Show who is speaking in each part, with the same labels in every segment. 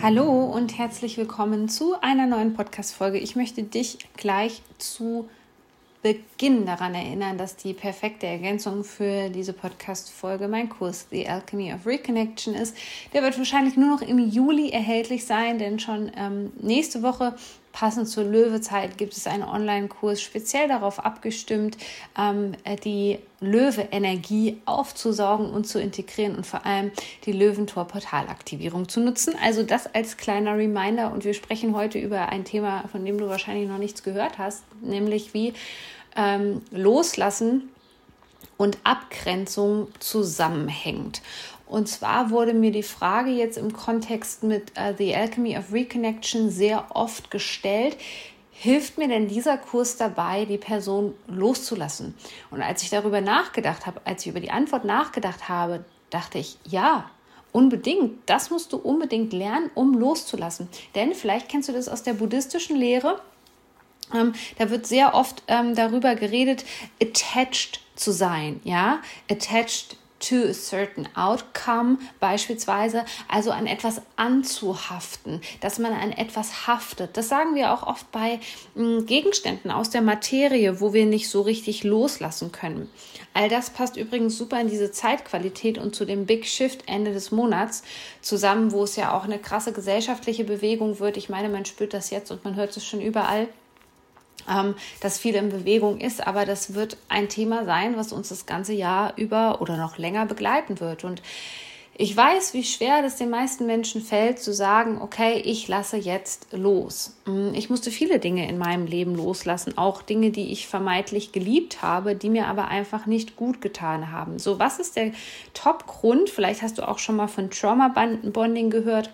Speaker 1: Hallo und herzlich willkommen zu einer neuen Podcast-Folge. Ich möchte dich gleich zu Beginn daran erinnern, dass die perfekte Ergänzung für diese Podcast-Folge mein Kurs The Alchemy of Reconnection ist. Der wird wahrscheinlich nur noch im Juli erhältlich sein, denn schon ähm, nächste Woche Passend zur Löwezeit gibt es einen Online-Kurs speziell darauf abgestimmt, ähm, die Löwe-Energie aufzusaugen und zu integrieren und vor allem die Löwentor-Portalaktivierung zu nutzen. Also das als kleiner Reminder und wir sprechen heute über ein Thema, von dem du wahrscheinlich noch nichts gehört hast, nämlich wie ähm, Loslassen und Abgrenzung zusammenhängt. Und zwar wurde mir die Frage jetzt im Kontext mit uh, The Alchemy of Reconnection sehr oft gestellt. Hilft mir denn dieser Kurs dabei, die Person loszulassen? Und als ich darüber nachgedacht habe, als ich über die Antwort nachgedacht habe, dachte ich, ja, unbedingt. Das musst du unbedingt lernen, um loszulassen. Denn vielleicht kennst du das aus der buddhistischen Lehre. Ähm, da wird sehr oft ähm, darüber geredet, attached zu sein, ja, attached to a certain outcome beispielsweise, also an etwas anzuhaften, dass man an etwas haftet. Das sagen wir auch oft bei hm, Gegenständen aus der Materie, wo wir nicht so richtig loslassen können. All das passt übrigens super in diese Zeitqualität und zu dem Big Shift Ende des Monats zusammen, wo es ja auch eine krasse gesellschaftliche Bewegung wird. Ich meine, man spürt das jetzt und man hört es schon überall ähm, dass viel in Bewegung ist, aber das wird ein Thema sein, was uns das ganze Jahr über oder noch länger begleiten wird. Und ich weiß, wie schwer das den meisten Menschen fällt, zu sagen, okay, ich lasse jetzt los. Mm, ich musste viele Dinge in meinem Leben loslassen, auch Dinge, die ich vermeintlich geliebt habe, die mir aber einfach nicht gut getan haben. So, was ist der Top-Grund? Vielleicht hast du auch schon mal von Trauma-Bonding gehört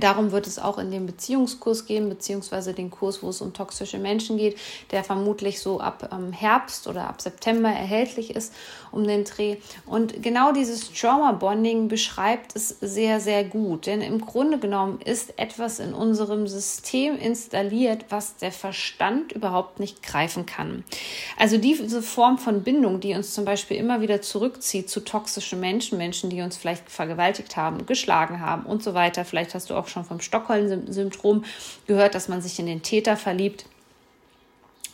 Speaker 1: Darum wird es auch in dem Beziehungskurs gehen, beziehungsweise den Kurs, wo es um toxische Menschen geht, der vermutlich so ab ähm, Herbst oder ab September erhältlich ist, um den Dreh. Und genau dieses Trauma Bonding beschreibt es sehr, sehr gut. Denn im Grunde genommen ist etwas in unserem System installiert, was der Verstand überhaupt nicht greifen kann. Also diese Form von Bindung, die uns zum Beispiel immer wieder zurückzieht zu toxischen Menschen, Menschen, die uns vielleicht vergewaltigt haben, geschlagen haben und so weiter. Vielleicht hast du auch auch schon vom Stockholm-Syndrom gehört, dass man sich in den Täter verliebt.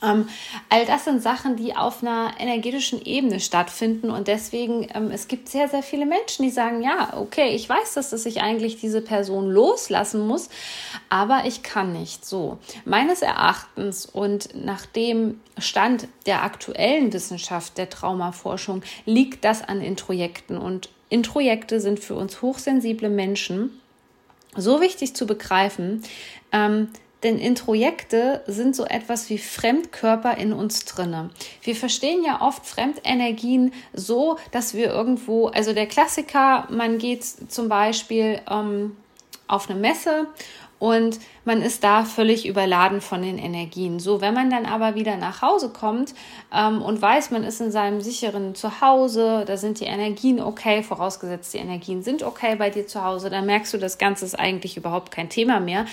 Speaker 1: Ähm, all das sind Sachen, die auf einer energetischen Ebene stattfinden und deswegen, ähm, es gibt sehr, sehr viele Menschen, die sagen, ja, okay, ich weiß, dass, dass ich eigentlich diese Person loslassen muss, aber ich kann nicht so. Meines Erachtens und nach dem Stand der aktuellen Wissenschaft der Traumaforschung liegt das an Introjekten und Introjekte sind für uns hochsensible Menschen so wichtig zu begreifen, ähm, denn Introjekte sind so etwas wie Fremdkörper in uns drinne. Wir verstehen ja oft Fremdenergien so, dass wir irgendwo, also der Klassiker, man geht zum Beispiel ähm, auf eine Messe und man ist da völlig überladen von den Energien. So, wenn man dann aber wieder nach Hause kommt ähm, und weiß, man ist in seinem sicheren Zuhause, da sind die Energien okay, vorausgesetzt die Energien sind okay bei dir zu Hause, dann merkst du, das Ganze ist eigentlich überhaupt kein Thema mehr.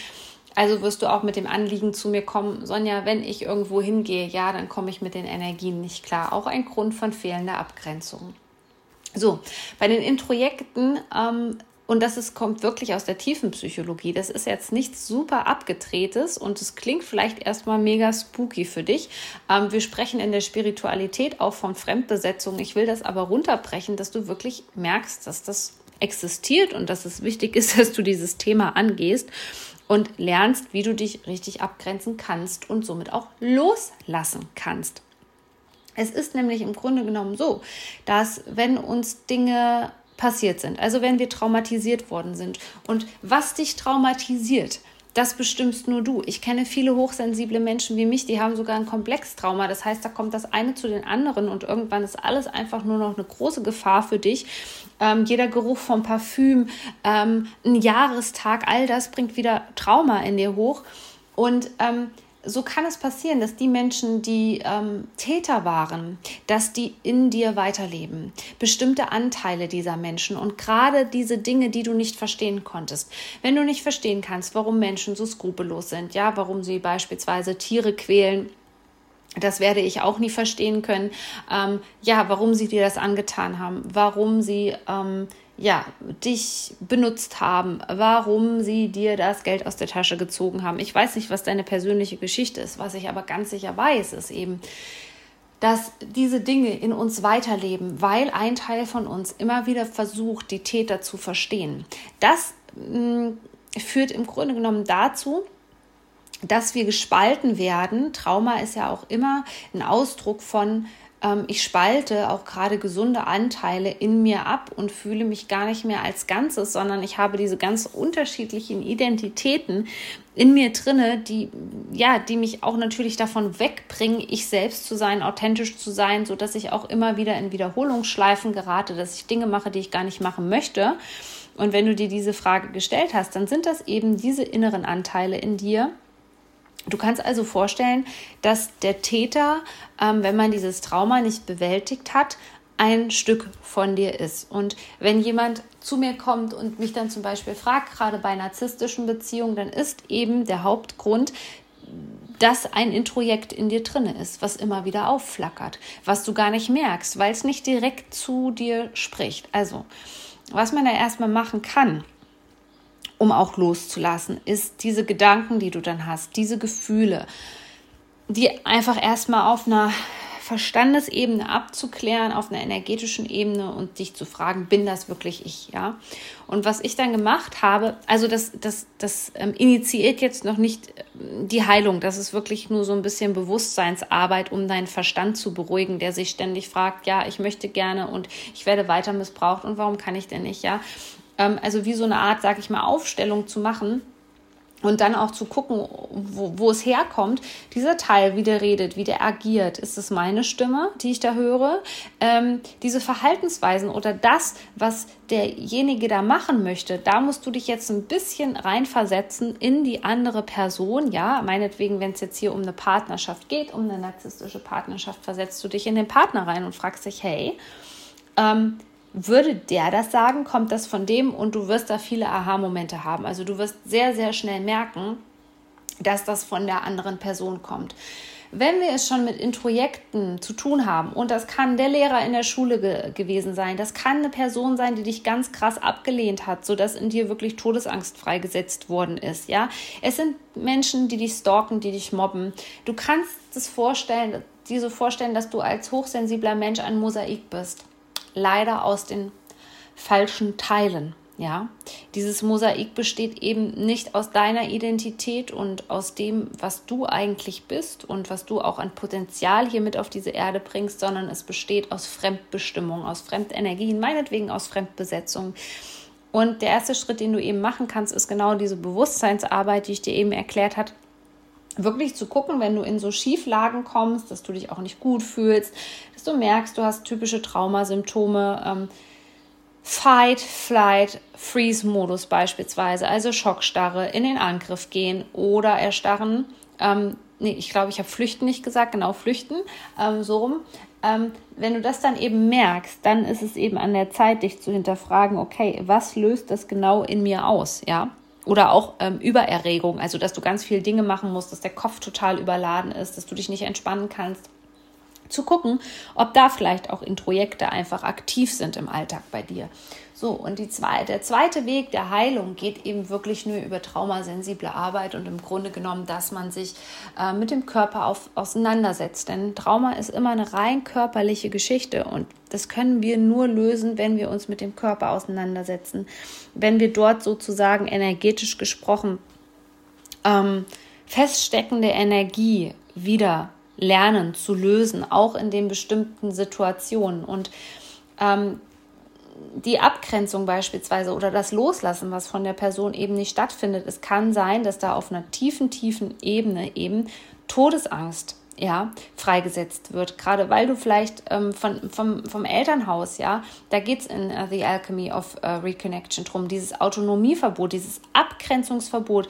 Speaker 1: Also wirst du auch mit dem Anliegen zu mir kommen, Sonja, wenn ich irgendwo hingehe, ja, dann komme ich mit den Energien nicht klar. Auch ein Grund von fehlender Abgrenzung. So, bei den Introjekten ähm, und das ist, kommt wirklich aus der tiefen Psychologie. Das ist jetzt nichts super abgedrehtes und es klingt vielleicht erstmal mega spooky für dich. Ähm, wir sprechen in der Spiritualität auch von Fremdbesetzung. Ich will das aber runterbrechen, dass du wirklich merkst, dass das existiert und dass es wichtig ist, dass du dieses Thema angehst und lernst, wie du dich richtig abgrenzen kannst und somit auch loslassen kannst. Es ist nämlich im Grunde genommen so, dass wenn uns Dinge passiert sind. Also wenn wir traumatisiert worden sind. Und was dich traumatisiert, das bestimmst nur du. Ich kenne viele hochsensible Menschen wie mich, die haben sogar ein Komplextrauma. Das heißt, da kommt das eine zu den anderen und irgendwann ist alles einfach nur noch eine große Gefahr für dich. Ähm, jeder Geruch vom Parfüm, ähm, ein Jahrestag, all das bringt wieder Trauma in dir hoch. Und ähm, so kann es passieren, dass die Menschen, die ähm, Täter waren, dass die in dir weiterleben. Bestimmte Anteile dieser Menschen und gerade diese Dinge, die du nicht verstehen konntest. Wenn du nicht verstehen kannst, warum Menschen so skrupellos sind, ja, warum sie beispielsweise Tiere quälen, das werde ich auch nie verstehen können. Ähm, ja, warum sie dir das angetan haben, warum sie ähm, ja, dich benutzt haben, warum sie dir das Geld aus der Tasche gezogen haben. Ich weiß nicht, was deine persönliche Geschichte ist. Was ich aber ganz sicher weiß, ist eben, dass diese Dinge in uns weiterleben, weil ein Teil von uns immer wieder versucht, die Täter zu verstehen. Das mh, mm, führt im Grunde genommen dazu, dass wir gespalten werden. Trauma ist ja auch immer ein Ausdruck von ich spalte auch gerade gesunde Anteile in mir ab und fühle mich gar nicht mehr als Ganzes, sondern ich habe diese ganz unterschiedlichen Identitäten in mir drinne, die ja, die mich auch natürlich davon wegbringen, ich selbst zu sein, authentisch zu sein, so dass ich auch immer wieder in Wiederholungsschleifen gerate, dass ich Dinge mache, die ich gar nicht machen möchte. Und wenn du dir diese Frage gestellt hast, dann sind das eben diese inneren Anteile in dir, Du kannst also vorstellen, dass der Täter, ähm, wenn man dieses Trauma nicht bewältigt hat, ein Stück von dir ist. Und wenn jemand zu mir kommt und mich dann zum Beispiel fragt, gerade bei narzisstischen Beziehungen, dann ist eben der Hauptgrund, dass ein Introjekt in dir drin ist, was immer wieder aufflackert, was du gar nicht merkst, weil es nicht direkt zu dir spricht. Also, was man da erstmal machen kann, um auch loszulassen, ist diese Gedanken, die du dann hast, diese Gefühle, die einfach erstmal auf einer Verstandesebene abzuklären, auf einer energetischen Ebene und dich zu fragen, bin das wirklich ich, ja? Und was ich dann gemacht habe, also das, das, das ähm, initiiert jetzt noch nicht ähm, die Heilung, das ist wirklich nur so ein bisschen Bewusstseinsarbeit, um deinen Verstand zu beruhigen, der sich ständig fragt, ja, ich möchte gerne und ich werde weiter missbraucht und warum kann ich denn nicht, ja? Ähm, also wie so eine Art, sag ich mal, Aufstellung zu machen und dann auch zu gucken, wo, wo es herkommt, dieser Teil, wie der redet, wie der agiert. Ist es meine Stimme, die ich da höre? Ähm, diese Verhaltensweisen oder das, was derjenige da machen möchte, da musst du dich jetzt ein bisschen reinversetzen in die andere Person. Ja, meinetwegen, wenn es jetzt hier um eine Partnerschaft geht, um eine narzisstische Partnerschaft, versetzt du dich in den Partner rein und fragst dich, hey, ähm, würde der das sagen, kommt das von dem und du wirst da viele Aha-Momente haben. Also du wirst sehr, sehr schnell merken, dass das von der anderen Person kommt. Wenn wir es schon mit Introjekten zu tun haben, und das kann der Lehrer in der Schule ge gewesen sein, das kann eine Person sein, die dich ganz krass abgelehnt hat, sodass in dir wirklich Todesangst freigesetzt worden ist, ja. Es sind Menschen, die dich stalken, die dich mobben. Du kannst es vorstellen, dir so vorstellen, dass du als hochsensibler Mensch ein Mosaik bist leider aus den falschen Teilen. Ja, dieses Mosaik besteht eben nicht aus deiner Identität und aus dem, was du eigentlich bist und was du auch an Potenzial hier mit auf diese Erde bringst, sondern es besteht aus Fremdbestimmung, aus Fremdenergien, meinetwegen aus Fremdbesetzung. Und der erste Schritt, den du eben machen kannst, ist genau diese Bewusstseinsarbeit, die ich dir eben erklärt habe, wirklich zu gucken, wenn du in so Schieflagen kommst, dass du dich auch nicht gut fühlst, dass du merkst, du hast typische Traumasymptome, ähm, Fight, Flight, Freeze-Modus beispielsweise, also Schockstarre, in den Angriff gehen oder erstarren. Ähm, nee, ich glaube, ich habe flüchten nicht gesagt, genau flüchten, ähm, so rum. Ähm, wenn du das dann eben merkst, dann ist es eben an der Zeit, dich zu hinterfragen, okay, was löst das genau in mir aus, ja? Oder auch ähm, Übererregung, also dass du ganz viele Dinge machen musst, dass der Kopf total überladen ist, dass du dich nicht entspannen kannst. Zu gucken, ob da vielleicht auch Introjekte einfach aktiv sind im Alltag bei dir. So, und die zwei, der zweite Weg der Heilung geht eben wirklich nur über traumasensible Arbeit und im Grunde genommen, dass man sich äh, mit dem Körper auf, auseinandersetzt. Denn Trauma ist immer eine rein körperliche Geschichte und das können wir nur lösen, wenn wir uns mit dem Körper auseinandersetzen. Wenn wir dort sozusagen energetisch gesprochen ähm, feststeckende Energie wieder lernen zu lösen, auch in den bestimmten Situationen. Und ähm, die Abgrenzung beispielsweise oder das Loslassen, was von der Person eben nicht stattfindet. Es kann sein, dass da auf einer tiefen, tiefen Ebene eben Todesangst ja, freigesetzt wird. Gerade weil du vielleicht ähm, von, vom, vom Elternhaus, ja, da geht es in uh, The Alchemy of uh, Reconnection drum, dieses Autonomieverbot, dieses Abgrenzungsverbot,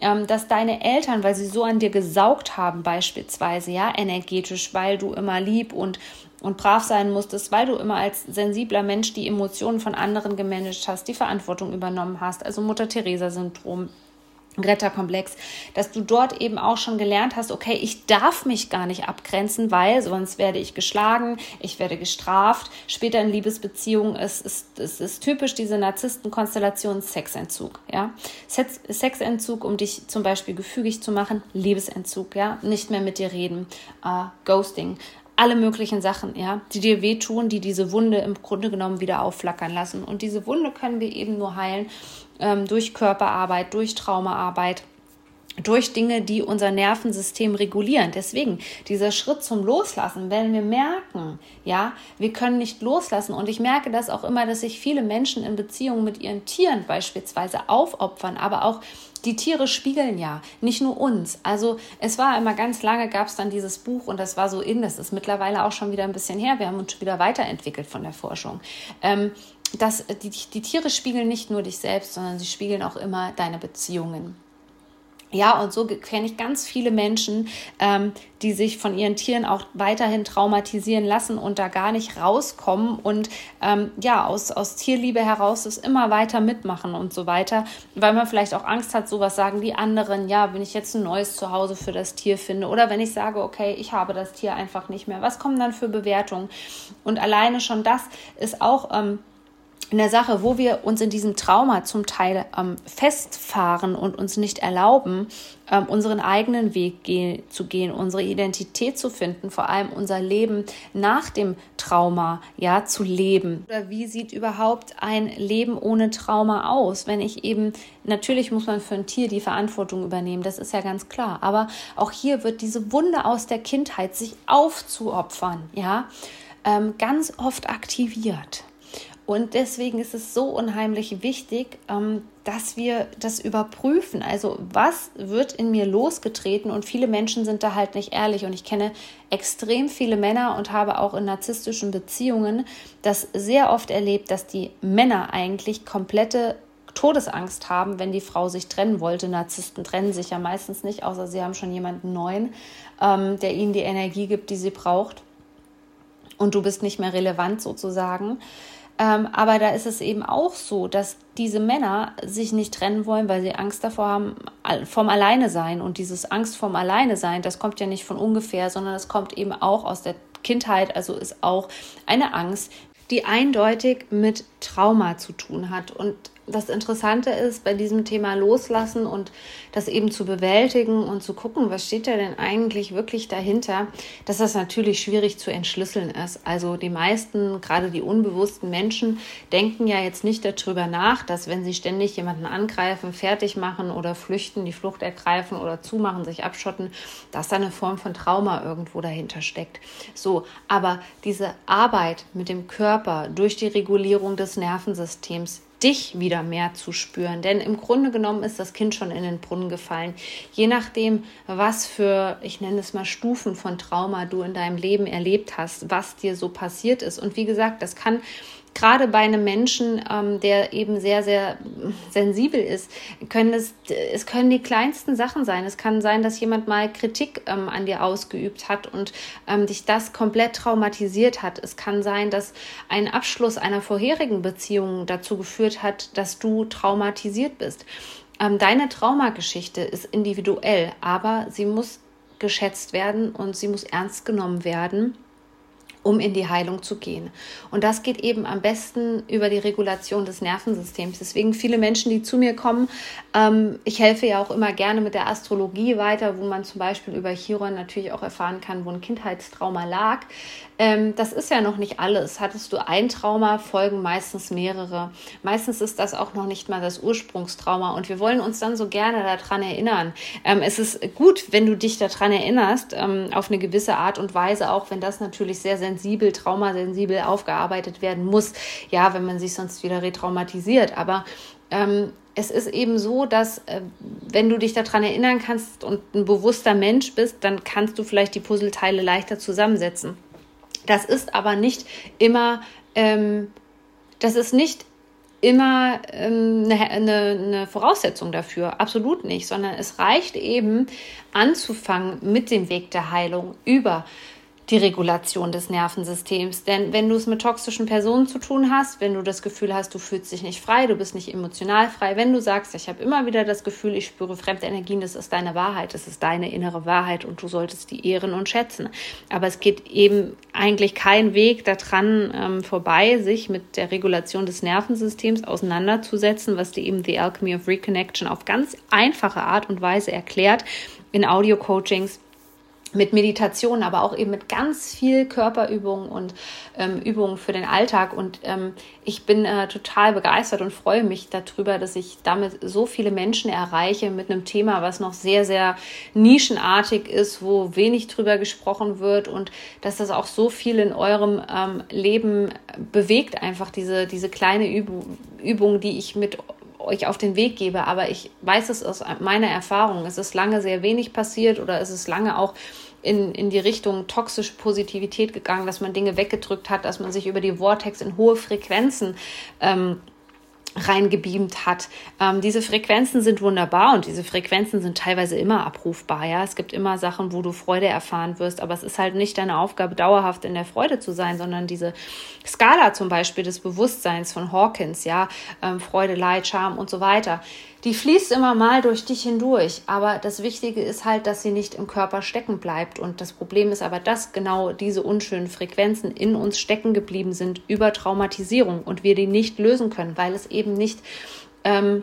Speaker 1: ähm, dass deine Eltern, weil sie so an dir gesaugt haben, beispielsweise, ja, energetisch, weil du immer lieb und und brav sein musstest, weil du immer als sensibler Mensch die Emotionen von anderen gemanagt hast, die Verantwortung übernommen hast, also Mutter-Theresa-Syndrom, Retterkomplex, dass du dort eben auch schon gelernt hast, okay, ich darf mich gar nicht abgrenzen, weil sonst werde ich geschlagen, ich werde gestraft. Später in Liebesbeziehungen ist es ist, ist, ist, typisch diese Narzisstenkonstellation Sexentzug, ja. Sex, Sexentzug, um dich zum Beispiel gefügig zu machen, Liebesentzug, ja, nicht mehr mit dir reden, uh, Ghosting, alle möglichen Sachen, ja, die dir wehtun, die diese Wunde im Grunde genommen wieder aufflackern lassen. Und diese Wunde können wir eben nur heilen ähm, durch Körperarbeit, durch Traumaarbeit durch Dinge, die unser Nervensystem regulieren. Deswegen dieser Schritt zum Loslassen, wenn wir merken, ja, wir können nicht loslassen. Und ich merke das auch immer, dass sich viele Menschen in Beziehungen mit ihren Tieren beispielsweise aufopfern, aber auch die Tiere spiegeln ja, nicht nur uns. Also es war immer ganz lange, gab es dann dieses Buch und das war so in, das ist mittlerweile auch schon wieder ein bisschen her. Wir haben uns schon wieder weiterentwickelt von der Forschung. Ähm, dass die, die Tiere spiegeln nicht nur dich selbst, sondern sie spiegeln auch immer deine Beziehungen. Ja, und so kenne ich ganz viele Menschen, ähm, die sich von ihren Tieren auch weiterhin traumatisieren lassen und da gar nicht rauskommen. Und ähm, ja, aus, aus Tierliebe heraus das immer weiter mitmachen und so weiter, weil man vielleicht auch Angst hat, sowas sagen die anderen, ja, wenn ich jetzt ein neues Zuhause für das Tier finde oder wenn ich sage, okay, ich habe das Tier einfach nicht mehr, was kommen dann für Bewertungen? Und alleine schon das ist auch ähm, in der Sache, wo wir uns in diesem Trauma zum Teil ähm, festfahren und uns nicht erlauben, ähm, unseren eigenen Weg ge zu gehen, unsere Identität zu finden, vor allem unser Leben nach dem Trauma ja zu leben. Oder wie sieht überhaupt ein Leben ohne Trauma aus? Wenn ich eben natürlich muss man für ein Tier die Verantwortung übernehmen, das ist ja ganz klar. Aber auch hier wird diese Wunde aus der Kindheit sich aufzuopfern, ja, ähm, ganz oft aktiviert. Und deswegen ist es so unheimlich wichtig, ähm, dass wir das überprüfen. Also was wird in mir losgetreten? Und viele Menschen sind da halt nicht ehrlich. Und ich kenne extrem viele Männer und habe auch in narzisstischen Beziehungen das sehr oft erlebt, dass die Männer eigentlich komplette Todesangst haben, wenn die Frau sich trennen wollte. Narzissten trennen sich ja meistens nicht, außer sie haben schon jemanden neuen, ähm, der ihnen die Energie gibt, die sie braucht. Und du bist nicht mehr relevant sozusagen. Ähm, aber da ist es eben auch so, dass diese Männer sich nicht trennen wollen, weil sie Angst davor haben, vom Alleine sein. Und dieses Angst vom Alleine sein, das kommt ja nicht von ungefähr, sondern es kommt eben auch aus der Kindheit, also ist auch eine Angst, die eindeutig mit Trauma zu tun hat. Und das Interessante ist bei diesem Thema Loslassen und das eben zu bewältigen und zu gucken, was steht da denn eigentlich wirklich dahinter, dass das natürlich schwierig zu entschlüsseln ist. Also die meisten, gerade die unbewussten Menschen, denken ja jetzt nicht darüber nach, dass wenn sie ständig jemanden angreifen, fertig machen oder flüchten, die Flucht ergreifen oder zumachen, sich abschotten, dass da eine Form von Trauma irgendwo dahinter steckt. So, aber diese Arbeit mit dem Körper durch die Regulierung des Nervensystems, dich wieder mehr zu spüren. Denn im Grunde genommen ist das Kind schon in den Brunnen gefallen. Je nachdem, was für, ich nenne es mal Stufen von Trauma du in deinem Leben erlebt hast, was dir so passiert ist. Und wie gesagt, das kann gerade bei einem Menschen, ähm, der eben sehr, sehr sensibel ist, können es, es können die kleinsten Sachen sein. Es kann sein, dass jemand mal Kritik ähm, an dir ausgeübt hat und ähm, dich das komplett traumatisiert hat. Es kann sein, dass ein Abschluss einer vorherigen Beziehung dazu geführt hat, dass du traumatisiert bist. Ähm, deine Traumageschichte ist individuell, aber sie muss geschätzt werden und sie muss ernst genommen werden um in die Heilung zu gehen. Und das geht eben am besten über die Regulation des Nervensystems. Deswegen viele Menschen, die zu mir kommen, ähm, ich helfe ja auch immer gerne mit der Astrologie weiter, wo man zum Beispiel über Chiron natürlich auch erfahren kann, wo ein Kindheitstrauma lag. Ähm, das ist ja noch nicht alles. Hattest du ein Trauma, folgen meistens mehrere. Meistens ist das auch noch nicht mal das Ursprungstrauma. Und wir wollen uns dann so gerne daran erinnern. Ähm, es ist gut, wenn du dich daran erinnerst, ähm, auf eine gewisse Art und Weise, auch wenn das natürlich sehr sensibel, traumasensibel aufgearbeitet werden muss. Ja, wenn man sich sonst wieder retraumatisiert. Aber ähm, es ist eben so, dass äh, wenn du dich daran erinnern kannst und ein bewusster Mensch bist, dann kannst du vielleicht die Puzzleteile leichter zusammensetzen. Das ist aber nicht immer, ähm, das ist nicht immer ähm, eine, eine, eine Voraussetzung dafür. Absolut nicht, sondern es reicht eben anzufangen mit dem Weg der Heilung über die Regulation des Nervensystems. Denn wenn du es mit toxischen Personen zu tun hast, wenn du das Gefühl hast, du fühlst dich nicht frei, du bist nicht emotional frei, wenn du sagst, ich habe immer wieder das Gefühl, ich spüre fremde Energien, das ist deine Wahrheit, das ist deine innere Wahrheit und du solltest die ehren und schätzen. Aber es geht eben eigentlich kein Weg daran ähm, vorbei, sich mit der Regulation des Nervensystems auseinanderzusetzen, was dir eben The Alchemy of Reconnection auf ganz einfache Art und Weise erklärt in Audio-Coachings mit Meditation, aber auch eben mit ganz viel Körperübungen und ähm, Übungen für den Alltag. Und ähm, ich bin äh, total begeistert und freue mich darüber, dass ich damit so viele Menschen erreiche mit einem Thema, was noch sehr, sehr nischenartig ist, wo wenig drüber gesprochen wird und dass das auch so viel in eurem ähm, Leben bewegt, einfach diese, diese kleine Übung, Übung, die ich mit euch auf den Weg gebe, aber ich weiß es aus meiner Erfahrung. Es ist lange sehr wenig passiert oder es ist lange auch in, in die Richtung toxische Positivität gegangen, dass man Dinge weggedrückt hat, dass man sich über die Vortex in hohe Frequenzen ähm, reingebeamt hat. Ähm, diese Frequenzen sind wunderbar und diese Frequenzen sind teilweise immer abrufbar. Ja, es gibt immer Sachen, wo du Freude erfahren wirst, aber es ist halt nicht deine Aufgabe, dauerhaft in der Freude zu sein, sondern diese Skala zum Beispiel des Bewusstseins von Hawkins, ja, ähm, Freude, Leid, Scham und so weiter die fließt immer mal durch dich hindurch. Aber das Wichtige ist halt, dass sie nicht im Körper stecken bleibt. Und das Problem ist aber, dass genau diese unschönen Frequenzen in uns stecken geblieben sind über Traumatisierung und wir die nicht lösen können, weil es eben nicht ähm,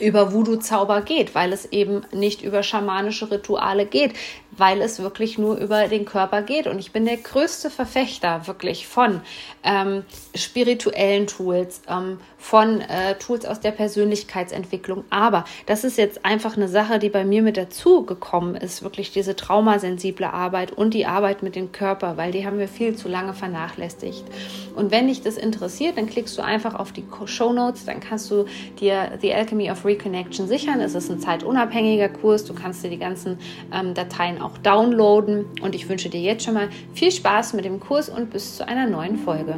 Speaker 1: über Voodoo-Zauber geht, weil es eben nicht über schamanische Rituale geht, weil es wirklich nur über den Körper geht. Und ich bin der größte Verfechter wirklich von ähm, spirituellen Tools, ähm, von äh, Tools aus der Persönlichkeitsentwicklung. Aber das ist jetzt einfach eine Sache, die bei mir mit dazu gekommen ist, wirklich diese traumasensible Arbeit und die Arbeit mit dem Körper, weil die haben wir viel zu lange vernachlässigt. Und wenn dich das interessiert, dann klickst du einfach auf die Show Notes, dann kannst du dir The Alchemy of Reconnection sichern. Es ist ein zeitunabhängiger Kurs, du kannst dir die ganzen ähm, Dateien auch downloaden und ich wünsche dir jetzt schon mal viel Spaß mit dem Kurs und bis zu einer neuen Folge.